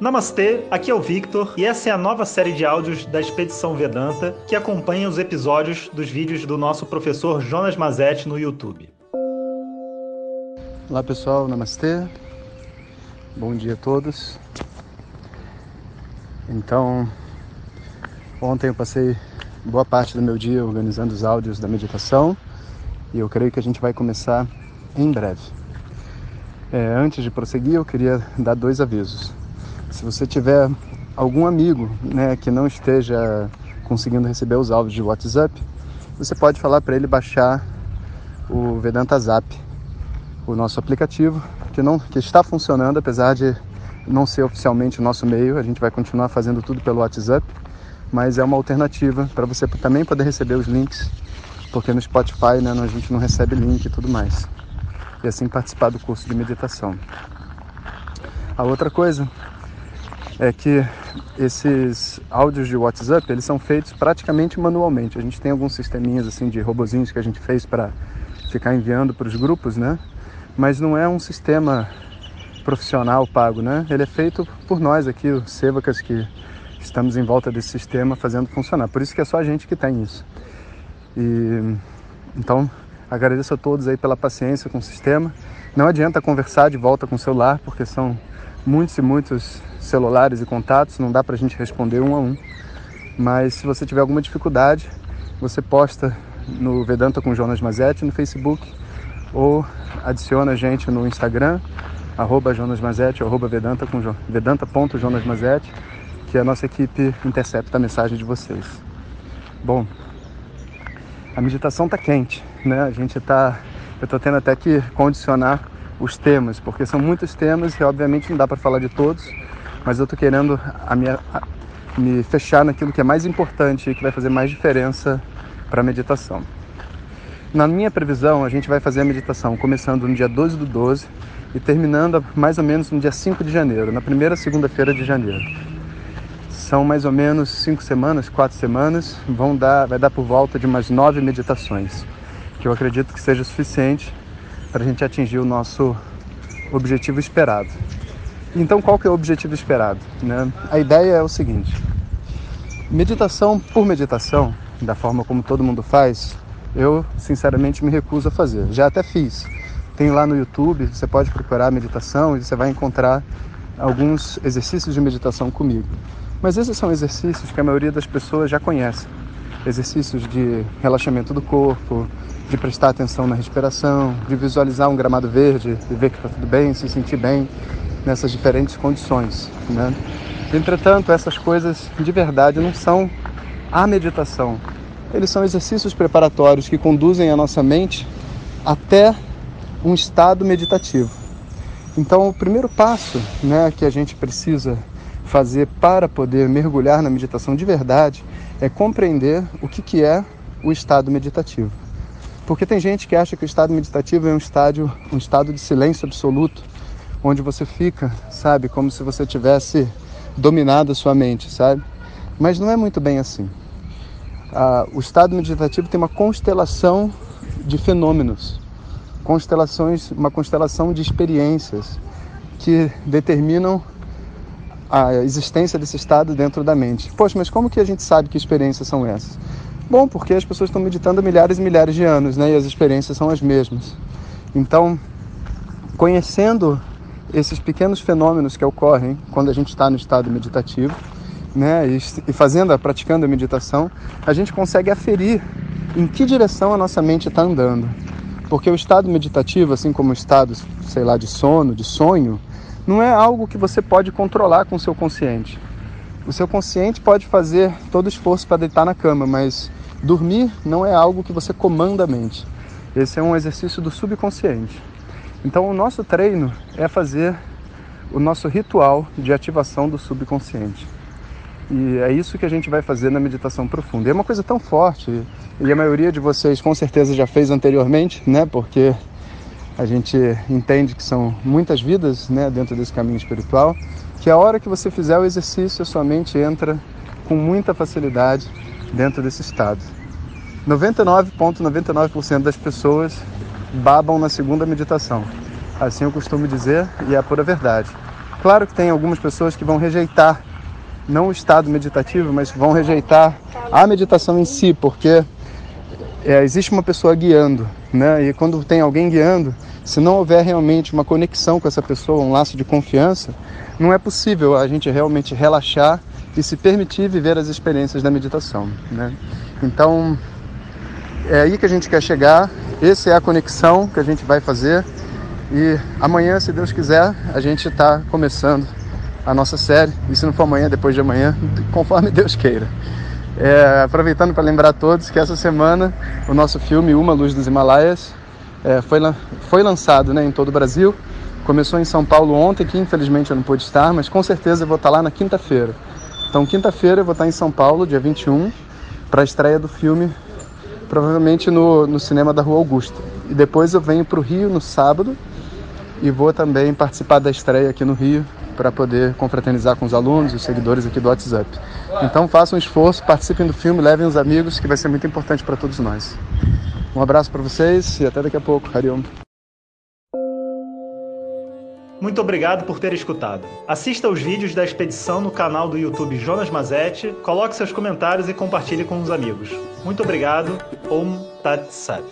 Namastê, aqui é o Victor e essa é a nova série de áudios da Expedição Vedanta que acompanha os episódios dos vídeos do nosso professor Jonas Mazetti no YouTube. Olá pessoal, Namastê, bom dia a todos. Então, ontem eu passei boa parte do meu dia organizando os áudios da meditação e eu creio que a gente vai começar em breve. É, antes de prosseguir, eu queria dar dois avisos. Se você tiver algum amigo né, que não esteja conseguindo receber os áudios de WhatsApp, você pode falar para ele baixar o Vedanta Zap, o nosso aplicativo, que, não, que está funcionando, apesar de não ser oficialmente o nosso meio, a gente vai continuar fazendo tudo pelo WhatsApp, mas é uma alternativa para você também poder receber os links, porque no Spotify né, a gente não recebe link e tudo mais. E assim participar do curso de meditação. A outra coisa é que esses áudios de WhatsApp, eles são feitos praticamente manualmente. A gente tem alguns sisteminhas assim de robozinhos que a gente fez para ficar enviando para os grupos, né? Mas não é um sistema profissional pago, né? Ele é feito por nós aqui, os Sevacas, que estamos em volta desse sistema fazendo funcionar. Por isso que é só a gente que tem isso. E então agradeço a todos aí pela paciência com o sistema. Não adianta conversar de volta com o celular, porque são muitos e muitos celulares e contatos, não dá para a gente responder um a um. Mas se você tiver alguma dificuldade, você posta no Vedanta com Jonas Mazetti no Facebook ou adiciona a gente no Instagram, arroba Jonas Mazetti, arroba Vedanta com vedanta.jonasmazetti, que a nossa equipe intercepta a mensagem de vocês. Bom, a meditação está quente, né? A gente está, eu estou tendo até que condicionar os temas, porque são muitos temas e obviamente não dá para falar de todos, mas eu estou querendo a minha, a, me fechar naquilo que é mais importante e que vai fazer mais diferença para a meditação. Na minha previsão, a gente vai fazer a meditação começando no dia 12 do 12 e terminando mais ou menos no dia 5 de janeiro, na primeira segunda-feira de janeiro. São mais ou menos cinco semanas, quatro semanas, vão dar, vai dar por volta de umas nove meditações, que eu acredito que seja suficiente para a gente atingir o nosso objetivo esperado. Então, qual que é o objetivo esperado? Né? A ideia é o seguinte: meditação por meditação, da forma como todo mundo faz, eu sinceramente me recuso a fazer. Já até fiz. Tem lá no YouTube, você pode procurar meditação e você vai encontrar alguns exercícios de meditação comigo. Mas esses são exercícios que a maioria das pessoas já conhece. Exercícios de relaxamento do corpo, de prestar atenção na respiração, de visualizar um gramado verde e ver que está tudo bem, se sentir bem nessas diferentes condições. Né? Entretanto, essas coisas de verdade não são a meditação. Eles são exercícios preparatórios que conduzem a nossa mente até um estado meditativo. Então, o primeiro passo né, que a gente precisa fazer para poder mergulhar na meditação de verdade é compreender o que, que é o estado meditativo. Porque tem gente que acha que o estado meditativo é um, estádio, um estado de silêncio absoluto, onde você fica, sabe, como se você tivesse dominado a sua mente, sabe? Mas não é muito bem assim. Ah, o estado meditativo tem uma constelação de fenômenos, constelações, uma constelação de experiências que determinam a existência desse estado dentro da mente. Poxa, mas como que a gente sabe que experiências são essas? Bom, porque as pessoas estão meditando há milhares e milhares de anos, né? E as experiências são as mesmas. Então, conhecendo esses pequenos fenômenos que ocorrem quando a gente está no estado meditativo, né? E fazendo, praticando a meditação, a gente consegue aferir em que direção a nossa mente está andando. Porque o estado meditativo, assim como o estado, sei lá, de sono, de sonho, não é algo que você pode controlar com o seu consciente. O seu consciente pode fazer todo o esforço para deitar na cama, mas Dormir não é algo que você comanda a mente. Esse é um exercício do subconsciente. Então, o nosso treino é fazer o nosso ritual de ativação do subconsciente. E é isso que a gente vai fazer na meditação profunda. E é uma coisa tão forte, e a maioria de vocês com certeza já fez anteriormente, né? Porque a gente entende que são muitas vidas, né, dentro desse caminho espiritual, que a hora que você fizer o exercício, a sua mente entra com muita facilidade dentro desse estado. 99,99% ,99 das pessoas babam na segunda meditação. Assim eu costumo dizer e é a pura verdade. Claro que tem algumas pessoas que vão rejeitar não o estado meditativo, mas vão rejeitar a meditação em si, porque é, existe uma pessoa guiando, né? E quando tem alguém guiando, se não houver realmente uma conexão com essa pessoa, um laço de confiança, não é possível a gente realmente relaxar e se permitir viver as experiências da meditação, né? Então, é aí que a gente quer chegar, essa é a conexão que a gente vai fazer e amanhã, se Deus quiser, a gente está começando a nossa série, e se não for amanhã, depois de amanhã, conforme Deus queira. É, aproveitando para lembrar a todos que essa semana o nosso filme Uma Luz dos Himalaias é, foi, foi lançado né, em todo o Brasil. Começou em São Paulo ontem, que infelizmente eu não pude estar, mas com certeza eu vou estar lá na quinta-feira. Então, quinta-feira eu vou estar em São Paulo, dia 21, para a estreia do filme, provavelmente no, no cinema da Rua Augusta. E depois eu venho para o Rio no sábado e vou também participar da estreia aqui no Rio para poder confraternizar com os alunos os seguidores aqui do WhatsApp. Então façam um esforço, participem do filme, levem os amigos, que vai ser muito importante para todos nós. Um abraço para vocês e até daqui a pouco. Hariom. Muito obrigado por ter escutado. Assista aos vídeos da expedição no canal do YouTube Jonas Mazetti, coloque seus comentários e compartilhe com os amigos. Muito obrigado. Om Tat Sat.